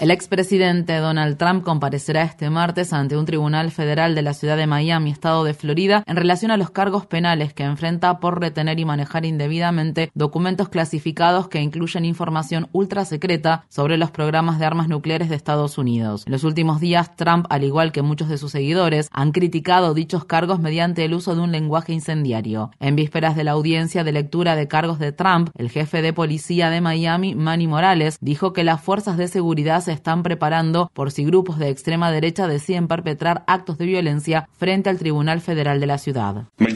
El expresidente Donald Trump comparecerá este martes ante un tribunal federal de la ciudad de Miami, estado de Florida, en relación a los cargos penales que enfrenta por retener y manejar indebidamente documentos clasificados que incluyen información ultra secreta sobre los programas de armas nucleares de Estados Unidos. En los últimos días, Trump, al igual que muchos de sus seguidores, han criticado dichos cargos mediante el uso de un lenguaje incendiario. En vísperas de la audiencia de lectura de cargos de Trump, el jefe de policía de Miami, Manny Morales, dijo que las fuerzas de seguridad están preparando por si grupos de extrema derecha deciden perpetrar actos de violencia frente al Tribunal Federal de la ciudad. No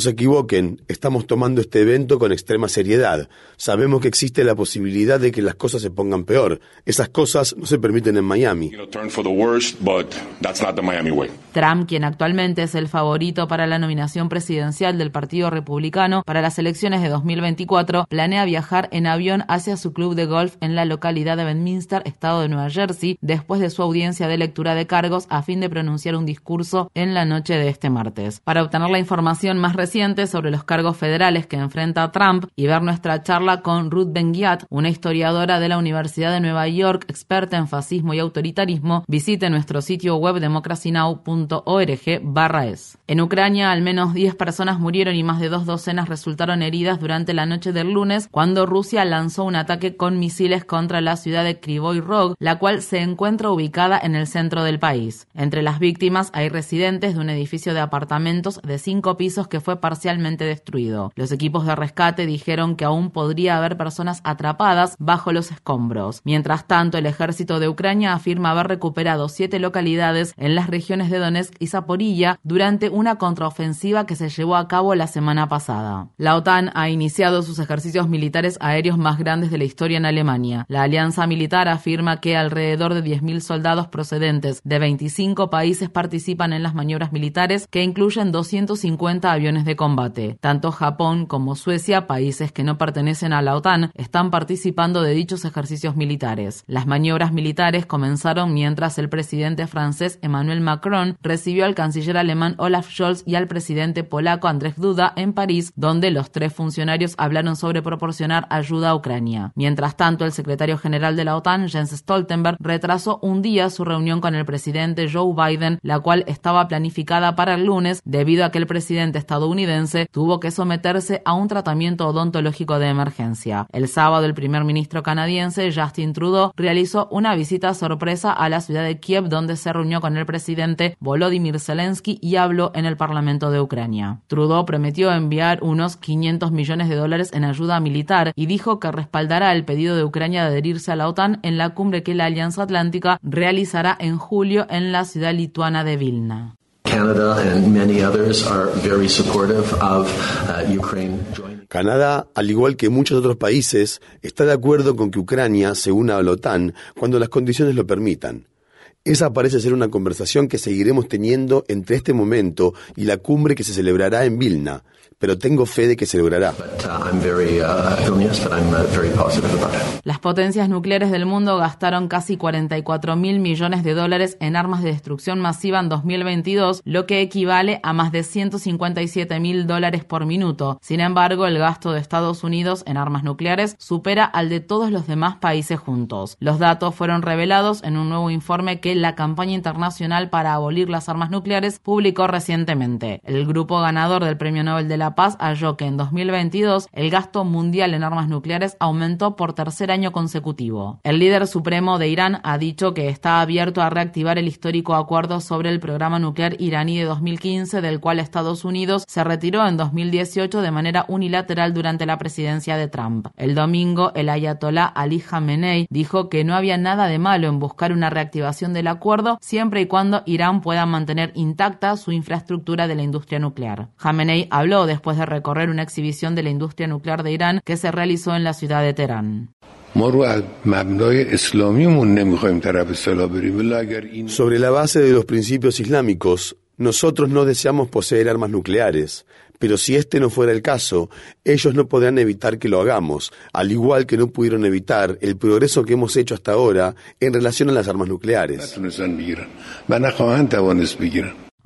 se equivoquen, estamos tomando este evento con extrema seriedad. Sabemos que existe la posibilidad de que las cosas se pongan peor. Esas cosas no se permiten en Miami. Trump, quien actualmente es el favorito para la nominación presidencial del Partido Republicano para las elecciones de 2024, planea viajar en avión hacia su club de golf en la localidad de Bedminster, estado de Nueva Jersey, después de su audiencia de lectura de cargos a fin de pronunciar un discurso en la noche de este martes. Para obtener la información más reciente sobre los cargos federales que enfrenta Trump y ver nuestra charla con Ruth ben una historiadora de la Universidad de Nueva York, experta en fascismo y autoritarismo, visite nuestro sitio web democracynow.org/es. En Ucrania, al menos 10 personas murieron y más de dos docenas resultaron heridas durante la noche del lunes cuando Rusia lanzó un ataque con misiles contra la ciudad de Krivoy Rog, la cual se encuentra ubicada en el centro del país. Entre las víctimas hay residentes de un edificio de apartamentos de cinco pisos que fue parcialmente destruido. Los equipos de rescate dijeron que aún podría haber personas atrapadas bajo los escombros. Mientras tanto, el ejército de Ucrania afirma haber recuperado siete localidades en las regiones de Donetsk y Zaporilla durante una contraofensiva que se llevó a cabo la semana pasada. La OTAN ha iniciado sus ejercicios militares aéreos más grandes de la historia en Alemania. La alianza militar afirma que alrededor de 10.000 soldados procedentes de 25 países participan en las maniobras militares que incluyen 200 50 aviones de combate. Tanto Japón como Suecia, países que no pertenecen a la OTAN, están participando de dichos ejercicios militares. Las maniobras militares comenzaron mientras el presidente francés Emmanuel Macron recibió al canciller alemán Olaf Scholz y al presidente polaco Andrzej Duda en París, donde los tres funcionarios hablaron sobre proporcionar ayuda a Ucrania. Mientras tanto, el secretario general de la OTAN, Jens Stoltenberg, retrasó un día su reunión con el presidente Joe Biden, la cual estaba planificada para el lunes debido a que el presidente estadounidense tuvo que someterse a un tratamiento odontológico de emergencia. El sábado, el primer ministro canadiense Justin Trudeau realizó una visita sorpresa a la ciudad de Kiev, donde se reunió con el presidente Volodymyr Zelensky y habló en el Parlamento de Ucrania. Trudeau prometió enviar unos 500 millones de dólares en ayuda militar y dijo que respaldará el pedido de Ucrania de adherirse a la OTAN en la cumbre que la Alianza Atlántica realizará en julio en la ciudad lituana de Vilna. Canadá, al igual que muchos otros países, está de acuerdo con que Ucrania se una a la OTAN cuando las condiciones lo permitan. Esa parece ser una conversación que seguiremos teniendo entre este momento y la cumbre que se celebrará en Vilna, pero tengo fe de que se logrará. Las potencias nucleares del mundo gastaron casi 44 mil millones de dólares en armas de destrucción masiva en 2022, lo que equivale a más de 157 mil dólares por minuto. Sin embargo, el gasto de Estados Unidos en armas nucleares supera al de todos los demás países juntos. Los datos fueron revelados en un nuevo informe que la campaña internacional para abolir las armas nucleares publicó recientemente. El grupo ganador del Premio Nobel de la Paz halló que en 2022 el gasto mundial en armas nucleares aumentó por tercer año consecutivo. El líder supremo de Irán ha dicho que está abierto a reactivar el histórico acuerdo sobre el programa nuclear iraní de 2015, del cual Estados Unidos se retiró en 2018 de manera unilateral durante la presidencia de Trump. El domingo, el ayatolá Ali Khamenei dijo que no había nada de malo en buscar una reactivación del acuerdo siempre y cuando Irán pueda mantener intacta su infraestructura de la industria nuclear. Khamenei habló después de recorrer una exhibición de la industria nuclear de Irán que se realizó en la ciudad de Teherán. Sobre la base de los principios islámicos, nosotros no deseamos poseer armas nucleares, pero si este no fuera el caso, ellos no podrán evitar que lo hagamos, al igual que no pudieron evitar el progreso que hemos hecho hasta ahora en relación a las armas nucleares.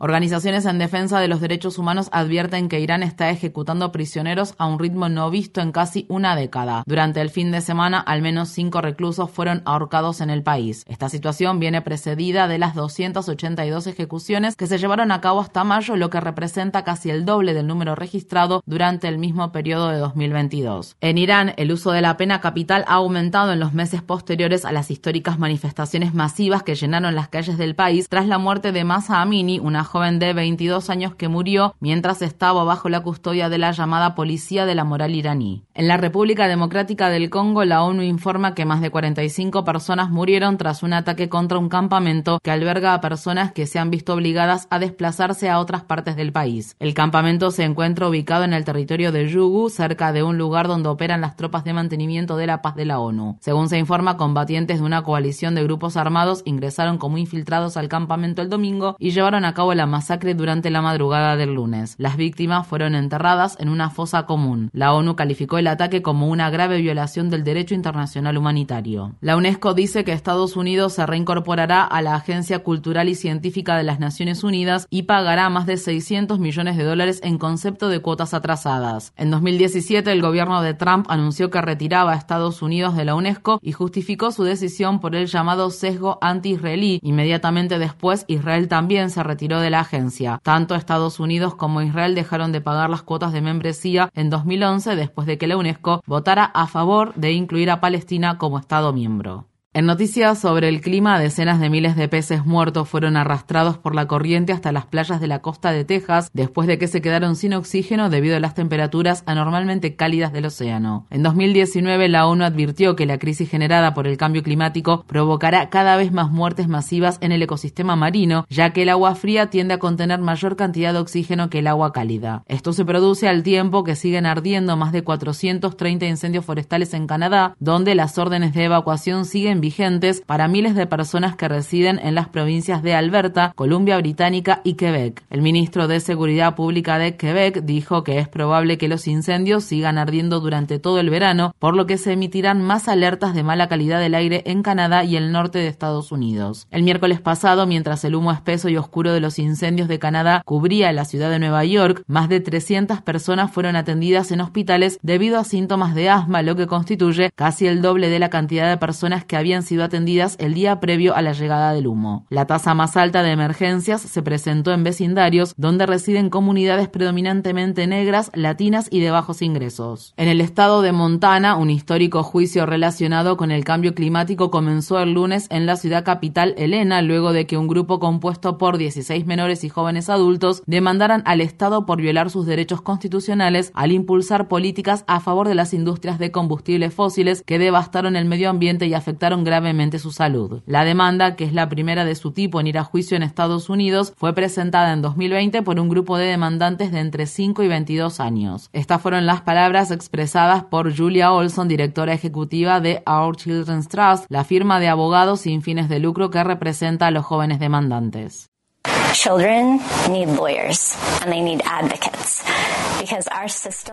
Organizaciones en defensa de los derechos humanos advierten que Irán está ejecutando prisioneros a un ritmo no visto en casi una década. Durante el fin de semana, al menos cinco reclusos fueron ahorcados en el país. Esta situación viene precedida de las 282 ejecuciones que se llevaron a cabo hasta mayo, lo que representa casi el doble del número registrado durante el mismo periodo de 2022. En Irán, el uso de la pena capital ha aumentado en los meses posteriores a las históricas manifestaciones masivas que llenaron las calles del país tras la muerte de Masa Amini, una joven de 22 años que murió mientras estaba bajo la custodia de la llamada Policía de la Moral iraní. En la República Democrática del Congo, la ONU informa que más de 45 personas murieron tras un ataque contra un campamento que alberga a personas que se han visto obligadas a desplazarse a otras partes del país. El campamento se encuentra ubicado en el territorio de Yugu, cerca de un lugar donde operan las tropas de mantenimiento de la paz de la ONU. Según se informa, combatientes de una coalición de grupos armados ingresaron como infiltrados al campamento el domingo y llevaron a cabo la masacre durante la madrugada del lunes. Las víctimas fueron enterradas en una fosa común. La ONU calificó el ataque como una grave violación del derecho internacional humanitario. La UNESCO dice que Estados Unidos se reincorporará a la Agencia Cultural y Científica de las Naciones Unidas y pagará más de 600 millones de dólares en concepto de cuotas atrasadas. En 2017, el gobierno de Trump anunció que retiraba a Estados Unidos de la UNESCO y justificó su decisión por el llamado sesgo anti-israelí. Inmediatamente después, Israel también se retiró de la agencia. Tanto Estados Unidos como Israel dejaron de pagar las cuotas de membresía en 2011 después de que la UNESCO votara a favor de incluir a Palestina como Estado miembro. En noticias sobre el clima, decenas de miles de peces muertos fueron arrastrados por la corriente hasta las playas de la costa de Texas después de que se quedaron sin oxígeno debido a las temperaturas anormalmente cálidas del océano. En 2019, la ONU advirtió que la crisis generada por el cambio climático provocará cada vez más muertes masivas en el ecosistema marino, ya que el agua fría tiende a contener mayor cantidad de oxígeno que el agua cálida. Esto se produce al tiempo que siguen ardiendo más de 430 incendios forestales en Canadá, donde las órdenes de evacuación siguen vigentes para miles de personas que residen en las provincias de Alberta, Columbia Británica y Quebec. El ministro de Seguridad Pública de Quebec dijo que es probable que los incendios sigan ardiendo durante todo el verano, por lo que se emitirán más alertas de mala calidad del aire en Canadá y el norte de Estados Unidos. El miércoles pasado, mientras el humo espeso y oscuro de los incendios de Canadá cubría la ciudad de Nueva York, más de 300 personas fueron atendidas en hospitales debido a síntomas de asma, lo que constituye casi el doble de la cantidad de personas que había habían sido atendidas el día previo a la llegada del humo. La tasa más alta de emergencias se presentó en vecindarios donde residen comunidades predominantemente negras, latinas y de bajos ingresos. En el estado de Montana, un histórico juicio relacionado con el cambio climático comenzó el lunes en la ciudad capital Helena, luego de que un grupo compuesto por 16 menores y jóvenes adultos demandaran al Estado por violar sus derechos constitucionales al impulsar políticas a favor de las industrias de combustibles fósiles que devastaron el medio ambiente y afectaron gravemente su salud. La demanda, que es la primera de su tipo en ir a juicio en Estados Unidos, fue presentada en 2020 por un grupo de demandantes de entre 5 y 22 años. Estas fueron las palabras expresadas por Julia Olson, directora ejecutiva de Our Children's Trust, la firma de abogados sin fines de lucro que representa a los jóvenes demandantes.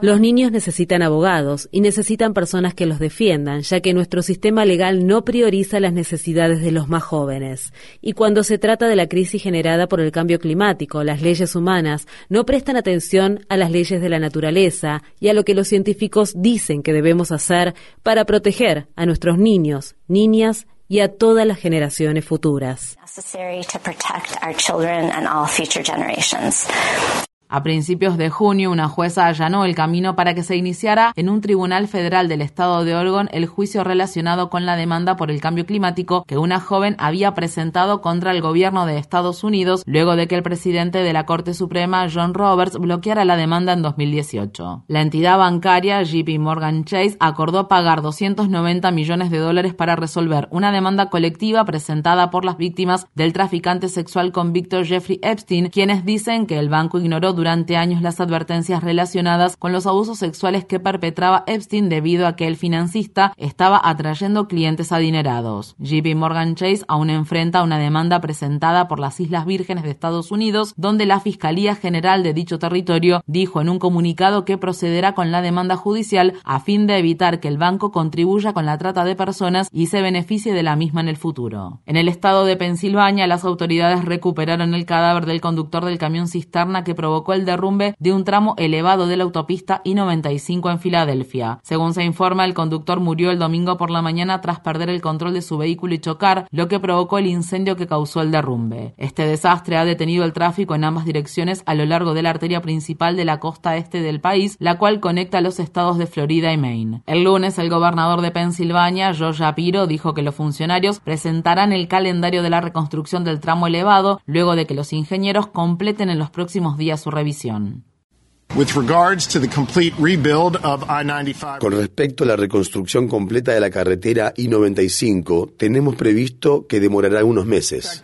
Los niños necesitan abogados y necesitan personas que los defiendan, ya que nuestro sistema legal no prioriza las necesidades de los más jóvenes. Y cuando se trata de la crisis generada por el cambio climático, las leyes humanas no prestan atención a las leyes de la naturaleza y a lo que los científicos dicen que debemos hacer para proteger a nuestros niños, niñas y a todas las generaciones futuras. A principios de junio, una jueza allanó el camino para que se iniciara en un tribunal federal del estado de Oregon el juicio relacionado con la demanda por el cambio climático que una joven había presentado contra el gobierno de Estados Unidos luego de que el presidente de la Corte Suprema, John Roberts, bloqueara la demanda en 2018. La entidad bancaria JP Morgan Chase acordó pagar 290 millones de dólares para resolver una demanda colectiva presentada por las víctimas del traficante sexual convicto Jeffrey Epstein, quienes dicen que el banco ignoró durante años las advertencias relacionadas con los abusos sexuales que perpetraba Epstein debido a que el financista estaba atrayendo clientes adinerados. JP Morgan Chase aún enfrenta una demanda presentada por las Islas Vírgenes de Estados Unidos, donde la Fiscalía General de dicho territorio dijo en un comunicado que procederá con la demanda judicial a fin de evitar que el banco contribuya con la trata de personas y se beneficie de la misma en el futuro. En el estado de Pensilvania, las autoridades recuperaron el cadáver del conductor del camión cisterna que provocó el derrumbe de un tramo elevado de la autopista I-95 en Filadelfia. Según se informa, el conductor murió el domingo por la mañana tras perder el control de su vehículo y chocar, lo que provocó el incendio que causó el derrumbe. Este desastre ha detenido el tráfico en ambas direcciones a lo largo de la arteria principal de la costa este del país, la cual conecta los estados de Florida y Maine. El lunes, el gobernador de Pensilvania, George Shapiro, dijo que los funcionarios presentarán el calendario de la reconstrucción del tramo elevado luego de que los ingenieros completen en los próximos días su revisión. Con respecto a la reconstrucción completa de la carretera I-95, tenemos previsto que demorará unos meses.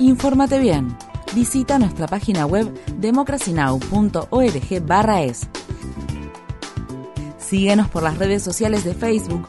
Infórmate bien. Visita nuestra página web democracynow.org/es. Síguenos por las redes sociales de Facebook,